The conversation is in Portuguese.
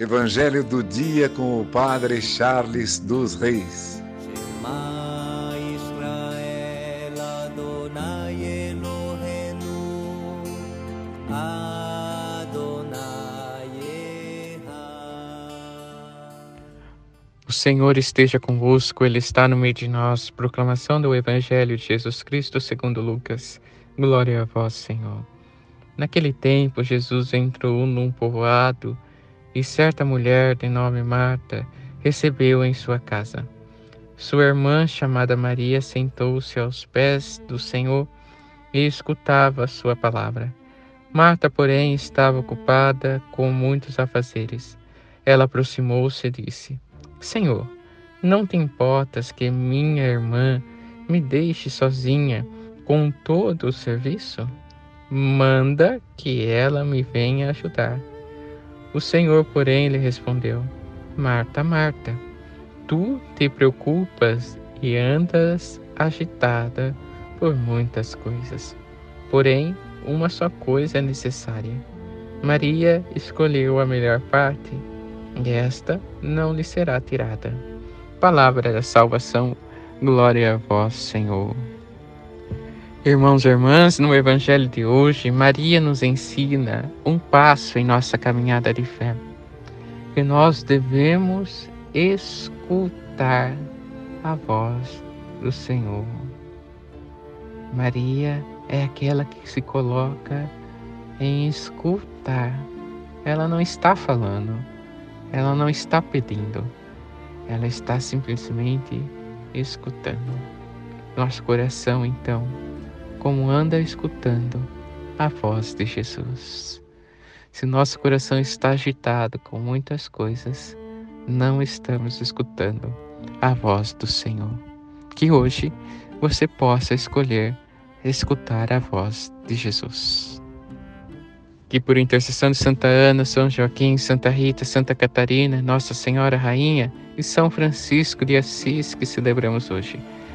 Evangelho do dia com o Padre Charles dos Reis. O Senhor esteja convosco, Ele está no meio de nós. Proclamação do Evangelho de Jesus Cristo segundo Lucas. Glória a vós, Senhor. Naquele tempo, Jesus entrou num povoado e certa mulher de nome Marta recebeu em sua casa. Sua irmã, chamada Maria, sentou-se aos pés do Senhor e escutava a sua palavra. Marta, porém, estava ocupada com muitos afazeres. Ela aproximou-se e disse: Senhor, não te importas que minha irmã me deixe sozinha com todo o serviço? Manda que ela me venha ajudar. O Senhor, porém, lhe respondeu: Marta, Marta, tu te preocupas e andas agitada por muitas coisas. Porém, uma só coisa é necessária. Maria escolheu a melhor parte, e esta não lhe será tirada. Palavra da salvação, glória a vós, Senhor. Irmãos e irmãs, no Evangelho de hoje, Maria nos ensina um passo em nossa caminhada de fé, que nós devemos escutar a voz do Senhor. Maria é aquela que se coloca em escutar. Ela não está falando, ela não está pedindo, ela está simplesmente escutando. Nosso coração, então, como anda escutando a voz de Jesus. Se nosso coração está agitado com muitas coisas, não estamos escutando a voz do Senhor. Que hoje você possa escolher escutar a voz de Jesus. Que por intercessão de Santa Ana, São Joaquim, Santa Rita, Santa Catarina, Nossa Senhora Rainha e São Francisco de Assis que celebramos hoje